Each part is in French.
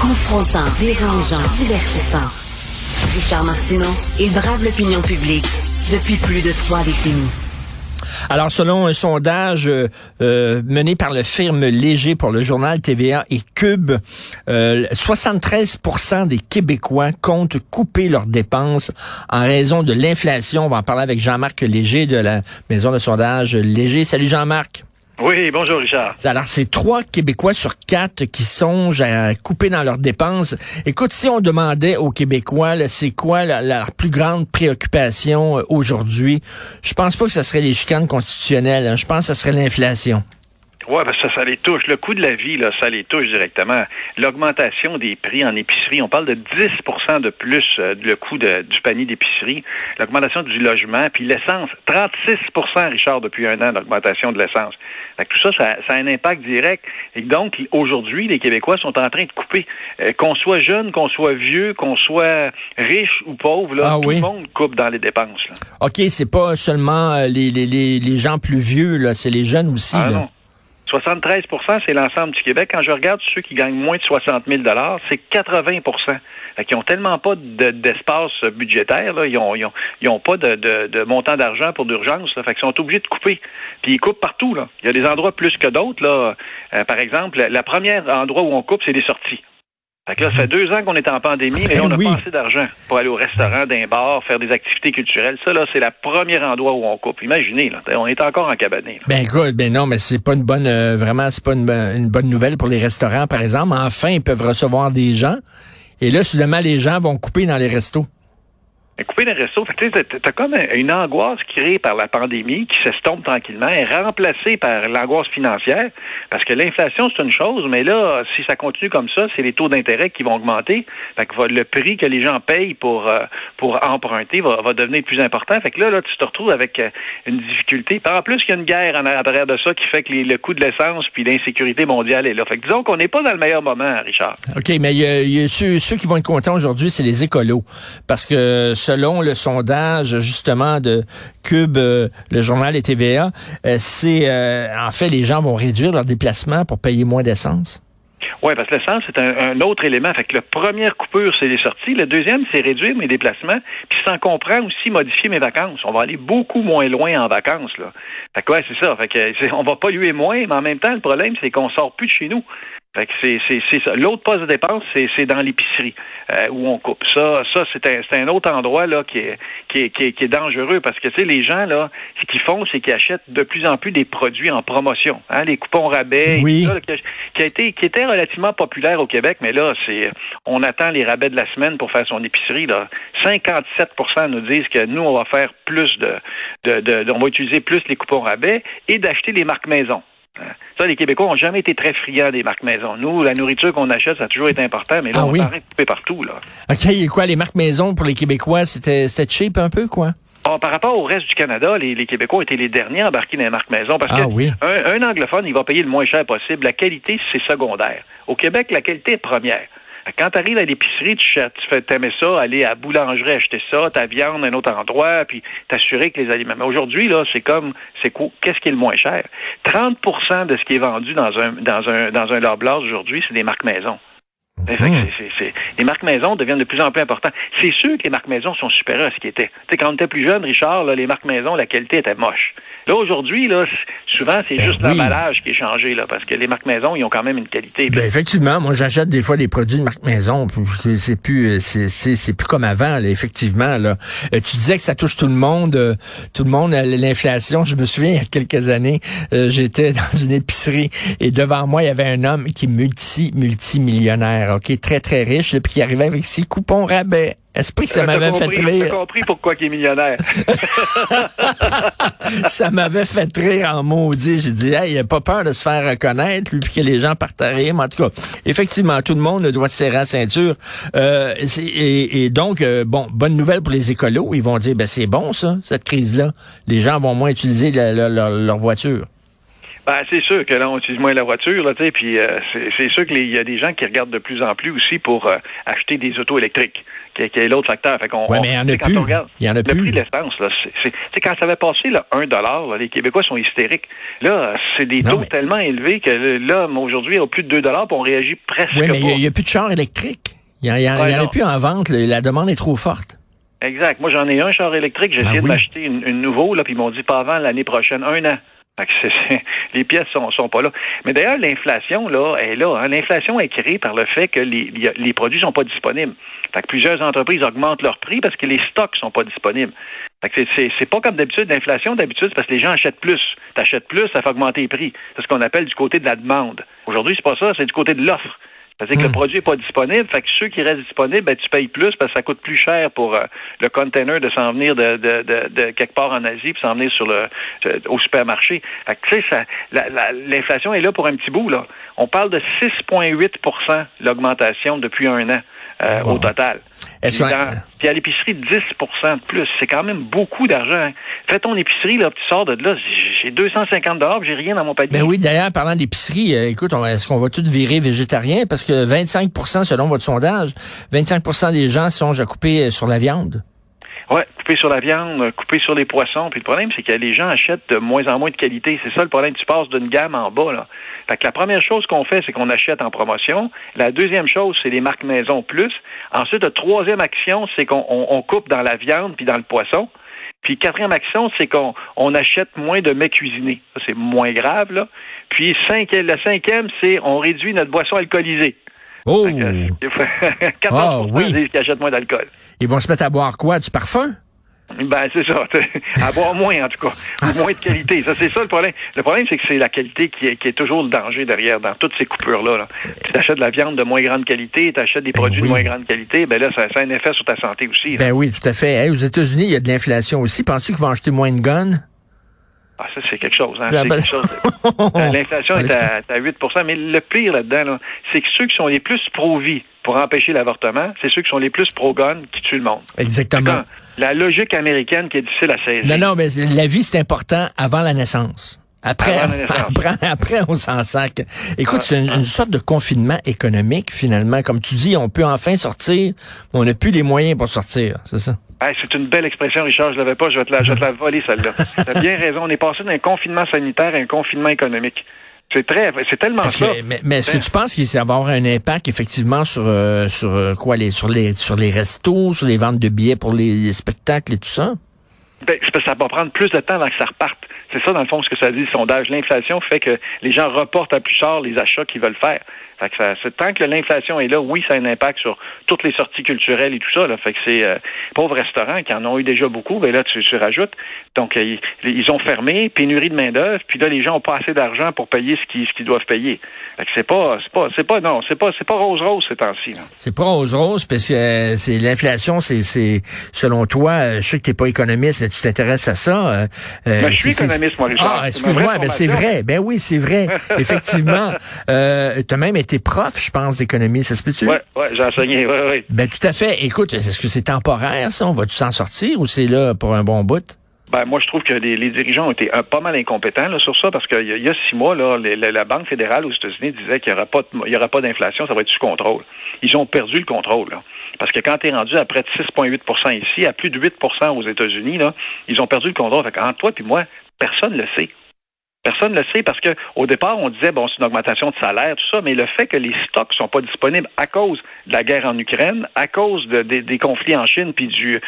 Confrontant, dérangeant, divertissant. Richard Martineau, il brave l'opinion publique depuis plus de trois décennies. Alors, selon un sondage euh, euh, mené par le firme Léger pour le journal TVA et Cube, 73% euh, des Québécois comptent couper leurs dépenses en raison de l'inflation. On va en parler avec Jean-Marc Léger de la maison de sondage Léger. Salut Jean-Marc. Oui, bonjour Richard. Alors, c'est trois Québécois sur quatre qui songent à couper dans leurs dépenses. Écoute, si on demandait aux Québécois, c'est quoi la, plus grande préoccupation euh, aujourd'hui, je pense pas que ce serait les chicanes constitutionnelles. Hein. Je pense que ce serait l'inflation. Oui, que ça, ça les touche. Le coût de la vie, là, ça les touche directement. L'augmentation des prix en épicerie, on parle de 10% de plus euh, le coût du panier d'épicerie. L'augmentation du logement, puis l'essence, 36% Richard, depuis un an, d'augmentation de l'essence. Tout ça, ça, a un impact direct. Et donc, aujourd'hui, les Québécois sont en train de couper. Euh, qu'on soit jeune, qu'on soit vieux, qu'on soit riche ou pauvre, là, ah tout le monde coupe dans les dépenses. Là. OK, c'est pas seulement euh, les, les, les, gens plus vieux, là, c'est les jeunes aussi. Ah, Non. 73% c'est l'ensemble du Québec. Quand je regarde ceux qui gagnent moins de 60 000 c'est 80% qui ont tellement pas d'espace budgétaire, là. Ils, ont, ils, ont, pas de, de, montant d'argent pour d'urgence. Fait qu'ils sont obligés de couper. Puis ils coupent partout. Là. Il y a des endroits plus que d'autres. Euh, par exemple, le premier endroit où on coupe, c'est les sorties. Fait que là, ça fait deux ans qu'on est en pandémie, mais là, on n'a pas assez d'argent pour aller au restaurant, d'un bar, faire des activités culturelles. Ça, là, c'est le premier endroit où on coupe. Imaginez, là, on est encore en cabané. Ben écoute, ben non, mais c'est pas une bonne, euh, vraiment, c'est pas une, une, bonne nouvelle pour les restaurants, par exemple. Enfin, ils peuvent recevoir des gens. Et là, soudainement, les gens vont couper dans les restos couper les restos. Tu comme une angoisse créée par la pandémie qui s'estompe tranquillement, est remplacée par l'angoisse financière, parce que l'inflation, c'est une chose, mais là, si ça continue comme ça, c'est les taux d'intérêt qui vont augmenter. Fait que le prix que les gens payent pour, euh, pour emprunter va, va, devenir plus important. Fait que là, là, tu te retrouves avec euh, une difficulté. en plus, il y a une guerre en arrière de ça qui fait que le coût de l'essence puis l'insécurité mondiale est là. Fait que disons qu'on n'est pas dans le meilleur moment, Richard. OK, mais il y a, ceux, ceux, qui vont être contents aujourd'hui, c'est les écolos. Parce que selon le sondage justement de Cube, euh, le journal et TVA, euh, c'est euh, en fait les gens vont réduire leurs déplacements pour payer moins d'essence? Oui, parce que l'essence, c'est un, autre élément. Fait que la première coupure, c'est les sorties. Le deuxième, c'est réduire mes déplacements. Puis ça en comprend aussi modifier mes vacances. On va aller beaucoup moins loin en vacances. Là. Fait que ouais, c'est ça. Fait que on va polluer moins, mais en même temps, le problème, c'est qu'on sort plus de chez nous. Fait que c'est, c'est, ça. L'autre poste de dépense, c'est, c'est dans l'épicerie euh, où on coupe. Ça, ça c'est un, c'est un autre endroit là qui est, qui est, qui est, dangereux parce que tu sais les gens là, ce qu'ils font, c'est qu'ils achètent de plus en plus des produits en promotion. Hein, les coupons rabais, oui. qui, a été, qui était relativement populaire au Québec, mais là, c'est, on attend les rabais de la semaine pour faire son épicerie. Là, 57% nous disent que nous, on va faire plus de, de, de on va utiliser plus les coupons rabais et d'acheter les marques maison. Ça, les Québécois n'ont jamais été très friands des marques maison. Nous, la nourriture qu'on achète, ça a toujours été important, mais là, ah on oui? de couper partout. Là. OK, et quoi, les marques maison pour les Québécois, c'était cheap un peu, quoi? Ah, par rapport au reste du Canada, les, Québécois ont été les derniers à embarquer dans les marques maison parce ah que un anglophone, il va payer le moins cher possible. La qualité, c'est secondaire. Au Québec, la qualité est première. Quand tu arrives à l'épicerie, tu, tu t'aimer ça, aller à la boulangerie acheter ça, ta viande à un autre endroit, puis t'assurer que les aliments. Mais aujourd'hui, là, c'est comme, c'est quoi, qu'est-ce qui est le moins cher? 30% de ce qui est vendu dans un, dans un, dans un aujourd'hui, c'est des marques maison. Hmm. les marques maison deviennent de plus en plus importantes. C'est sûr que les marques maison sont supérieures à ce qui était. quand on était plus jeune, Richard, les marques maison, la qualité était moche. Là, aujourd'hui, là, souvent, c'est ben juste l'emballage qui est changé, là, parce que les marques maison, ils ont quand même une qualité. Ben, effectivement, moi, j'achète des fois des produits de marque maison, c'est plus, euh, c'est, plus comme avant, là, effectivement, là. Euh, tu disais que ça touche tout le monde, euh, tout le monde, l'inflation. Je me souviens, il y a quelques années, j'étais dans une épicerie et devant moi, il y avait un homme qui est multi, multimillionnaire, OK, très, très riche, puis qui arrivait avec ses coupons rabais. Est-ce que ça m'avait fait rire? J'ai compris pourquoi il est millionnaire. ça m'avait fait rire en maudit. J'ai dit, hey, il a pas peur de se faire reconnaître, lui, puis que les gens partent à rire. Mais en tout cas, effectivement, tout le monde doit se serrer la ceinture. Euh, et, donc, euh, bon, bonne nouvelle pour les écolos. Ils vont dire, ben c'est bon, ça, cette crise-là. Les gens vont moins utiliser leur voiture. Ben, c'est sûr que là, on utilise moins la voiture, là, tu sais, puis euh, c'est sûr qu'il y a des gens qui regardent de plus en plus aussi pour euh, acheter des autos électriques, qui, est l'autre facteur. Fait qu'on, ouais, mais il y en a plus. il y en a le plus. prix de l'essence, là, c'est quand ça avait passé là, 1 dollar, les Québécois sont hystériques. Là, c'est des taux tellement élevés que là, aujourd'hui, il y a plus de 2 dollars, on réagit presque Oui, mais il n'y a, plus de chars électriques. Il n'y en, a plus en vente. La demande est trop forte. Exact. Moi, j'en ai un char électrique. J'ai ah essayé de m'acheter une, une nouveau, là, puis ils m'ont dit pas avant l'année prochaine, un an. les pièces sont, sont pas là. Mais d'ailleurs, l'inflation, là, est là. Hein. L'inflation est créée par le fait que les, les produits sont pas disponibles. Fait que plusieurs entreprises augmentent leurs prix parce que les stocks sont pas disponibles. Fait que c'est pas comme d'habitude. L'inflation, d'habitude, parce que les gens achètent plus. T'achètes plus, ça fait augmenter les prix. C'est ce qu'on appelle du côté de la demande. Aujourd'hui, c'est pas ça, c'est du côté de l'offre. C'est-à-dire que le hmm. produit n'est pas disponible, fait que ceux qui restent disponibles, ben, tu payes plus parce que ça coûte plus cher pour euh, le container de s'en venir de, de, de, quelque part en Asie puis s'en venir sur le au supermarché. Fait que, tu sais, l'inflation est là pour un petit bout, là. On parle de 6,8% l'augmentation depuis un an. Euh, au total. Est-ce puis à l'épicerie, 10% de plus. C'est quand même beaucoup d'argent. Hein. Fais ton épicerie, là, tu sors de là, j'ai 250 dollars, j'ai rien dans mon panier. Ben oui, d'ailleurs, parlant d'épicerie, euh, écoute, est-ce qu'on va tout virer végétarien? Parce que 25% selon votre sondage, 25% des gens songent à couper euh, sur la viande. Oui, couper sur la viande, couper sur les poissons. Puis le problème, c'est que les gens achètent de moins en moins de qualité. C'est ça le problème. Tu passes d'une gamme en bas. Là. Fait que la première chose qu'on fait, c'est qu'on achète en promotion. La deuxième chose, c'est les marques maison plus. Ensuite, la troisième action, c'est qu'on coupe dans la viande puis dans le poisson. Puis quatrième action, c'est qu'on on achète moins de mets cuisinés. C'est moins grave, là. Puis cinq, la cinquième, c'est on réduit notre boisson alcoolisée. Oh! 14 ah, oui. qui achètent moins d'alcool. Ils vont se mettre à boire quoi? Du parfum? Ben, c'est ça. À boire moins, en tout cas. moins de qualité. Ça, c'est ça le problème. Le problème, c'est que c'est la qualité qui est, qui est, toujours le danger derrière, dans toutes ces coupures-là. Tu achètes de la viande de moins grande qualité, tu achètes des ben produits de moins grande qualité, ben là, ça, a un effet sur ta santé aussi. Ben oui, tout à fait. aux États-Unis, il y a de l'inflation aussi. Penses-tu qu'ils vont acheter moins de guns? Ah, ça, c'est quelque chose. Hein? Euh, l'inflation est à, à, 8% mais le pire là-dedans, c'est que ceux qui sont les plus pro-vie pour empêcher l'avortement, c'est ceux qui sont les plus pro-gun qui tuent le monde. Exactement. La logique américaine qui est difficile à saisir. Non, non, mais la vie, c'est important avant la naissance. Après, après, après, on s'en sac. Écoute, c'est une, sorte de confinement économique, finalement. Comme tu dis, on peut enfin sortir, mais on n'a plus les moyens pour sortir, c'est ça? C'est une belle expression, Richard. Je l'avais pas. Je vais te la, je vais te la voler, celle-là. tu as bien raison. On est passé d'un confinement sanitaire à un confinement économique. C'est très, c'est tellement ça. mais, est-ce que tu penses qu'il va avoir un impact effectivement sur euh, sur euh, quoi les sur les sur les restos, sur les ventes de billets pour les, spectacles et tout ça? Ben, ça va prendre plus de temps avant que ça reparte. C'est ça, dans le fond, ce que ça dit le sondage. L'inflation fait que les gens reportent à plus tard les achats qu'ils veulent faire. Fait que ça, tant que l'inflation est là, oui, ça a un impact sur toutes les sorties culturelles et tout ça. Là. Fait que c'est euh, pauvres restaurants qui en ont eu déjà beaucoup, ben là, tu, tu rajoutes. Donc, euh, ils, ont fermé, pénurie de main-d'œuvre, puis là, les gens ont pas assez d'argent pour payer ce qu'ils, ce qu'ils doivent payer. Fait que c'est pas, c'est pas, c'est pas, non, c'est pas, c'est pas rose-rose ces temps-ci. C'est pas rose-rose parce que euh, c'est l'inflation, c'est, c'est, selon toi, je sais que t'es pas économiste, mais tu t'intéresses à ça. Ben, je suis économiste, moi, Richard. Ah, excuse-moi, ben c'est vrai. Ben oui, c'est vrai. Effectivement. euh, t'as même été t'es prof, je pense, d'économie, ça se peut-tu? Oui, ouais, j'ai enseigné, oui, oui. Ben, tout à fait. Écoute, est-ce que c'est temporaire, ça? On va-tu s'en sortir ou c'est là pour un bon bout? Ben, moi, je trouve que les, dirigeants ont été un, pas mal incompétents là, sur ça parce qu'il y, a six mois, là, la Banque fédérale aux États-Unis disait qu'il n'y aura pas, il y aura pas d'inflation, ça va être sous contrôle. Ils ont perdu le contrôle. Là. Parce que quand tu es rendu à près de 6,8% ici, à plus de 8% aux États-Unis, là, ils ont perdu le contrôle. Fait entre toi et moi, personne ne le sait. Personne ne le sait parce que au départ, on disait bon, c'est une augmentation de salaire, tout ça, mais le fait que les stocks sont pas disponibles à cause de la guerre en Ukraine, à cause de, des conflits en Chine, puis du,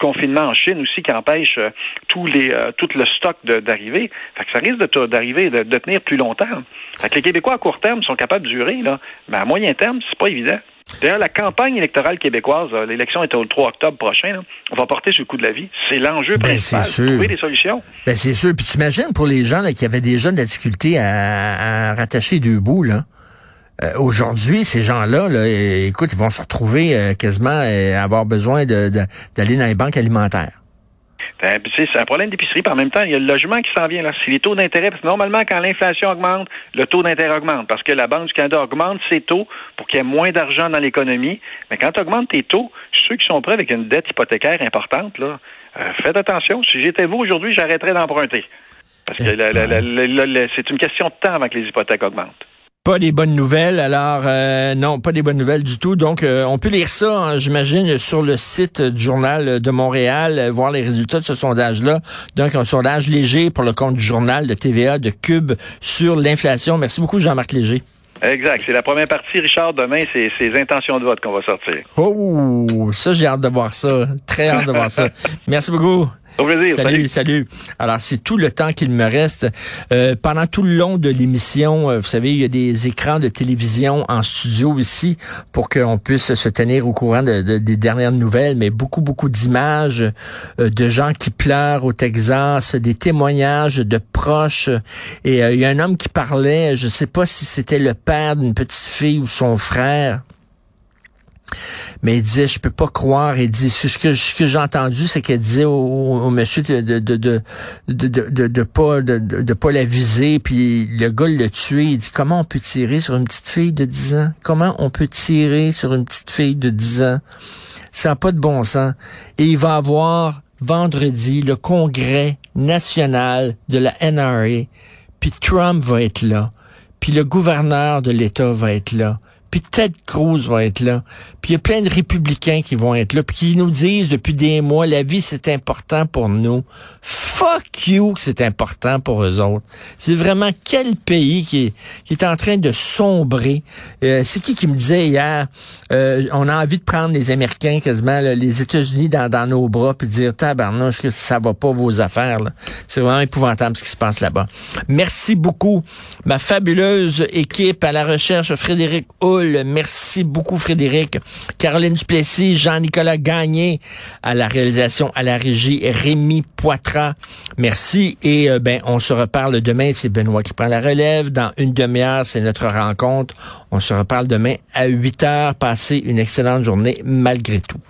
confinement en Chine aussi qui empêche euh, euh, tout le stock d'arriver, ça risque d'arriver de, de, tenir plus longtemps. Fait que les Québécois à court terme sont capables de durer là, mais à moyen terme, c'est pas évident. D'ailleurs, la campagne électorale québécoise, euh, l'élection est au 3 octobre prochain, on va porter sur le coût de la vie. C'est l'enjeu ben, principal, trouver des solutions. Ben, c'est sûr. Puis tu imagines pour les gens là, qui avaient déjà de la difficulté à, rattacher deux bouts, là. Euh, aujourd'hui, ces gens-là, là, écoute, ils vont se retrouver euh, quasiment à avoir besoin d'aller de, dans les banques alimentaires. Ben, c'est un problème d'épicerie, puis en même temps, il y a le logement qui s'en vient là. C'est les taux d'intérêt, parce que normalement, quand l'inflation augmente, le taux d'intérêt augmente, parce que la Banque du Canada augmente ses taux pour qu'il y ait moins d'argent dans l'économie. Mais quand tu augmentes tes taux, ceux qui sont prêts avec une dette hypothécaire importante, là, euh, faites attention. Si j'étais vous aujourd'hui, j'arrêterais d'emprunter. Parce que eh, c'est une question de temps avant que les hypothèques augmentent. Pas des bonnes nouvelles. Alors, euh, non, pas des bonnes nouvelles du tout. Donc, euh, on peut lire ça, hein, j'imagine, sur le site du Journal de Montréal, euh, voir les résultats de ce sondage-là. Donc, un sondage léger pour le compte du Journal de TVA de Cube sur l'inflation. Merci beaucoup, Jean-Marc Léger. Exact. C'est la première partie, Richard. Demain, c'est ses intentions de vote qu'on va sortir. Oh, ça, j'ai hâte de voir ça. Très hâte de voir ça. Merci beaucoup. Au plaisir. Salut, salut. Alors, c'est tout le temps qu'il me reste. Euh, pendant tout le long de l'émission, euh, vous savez, il y a des écrans de télévision en studio ici pour qu'on puisse se tenir au courant de, des dernières nouvelles, mais beaucoup, beaucoup d'images euh, de gens qui pleurent au Texas, des témoignages de proches. Et il y a un homme qui parlait, je sais pas si c'était le père d'une petite fille ou son frère, mais il disait, je peux pas croire. Il dit, ce que, ce que j'ai entendu, c'est qu'elle disait au, monsieur de de, de, de, de, de, pas de, de, pas la viser, puis le gars l'a tué. Il dit, comment on peut tirer sur une petite fille de 10 ans? Comment on peut tirer sur une petite fille de 10 ans? Ça n'a pas de bon sens. Et il va avoir vendredi le congrès national de la NRA, puis Trump va être là, puis le gouverneur de l'État va être là puis Ted Cruz va être là, puis il y a plein de républicains qui vont être là, puis qui nous disent depuis des mois, la vie c'est important pour nous. Fuck you que c'est important pour eux autres. C'est vraiment quel pays qui est, qui est en train de sombrer. Euh, c'est qui qui me disait hier, euh, on a envie de prendre les Américains quasiment, les États-Unis dans, dans nos bras, puis dire, tabarnouche, ça va pas vos affaires. C'est vraiment épouvantable ce qui se passe là-bas. Merci beaucoup, ma fabuleuse équipe à la recherche, Frédéric Merci beaucoup, Frédéric. Caroline Duplessis, Jean-Nicolas Gagné à la réalisation, à la régie, Rémi Poitras. Merci. Et euh, ben, on se reparle demain. C'est Benoît qui prend la relève. Dans une demi-heure, c'est notre rencontre. On se reparle demain à 8 heures. Passez une excellente journée malgré tout.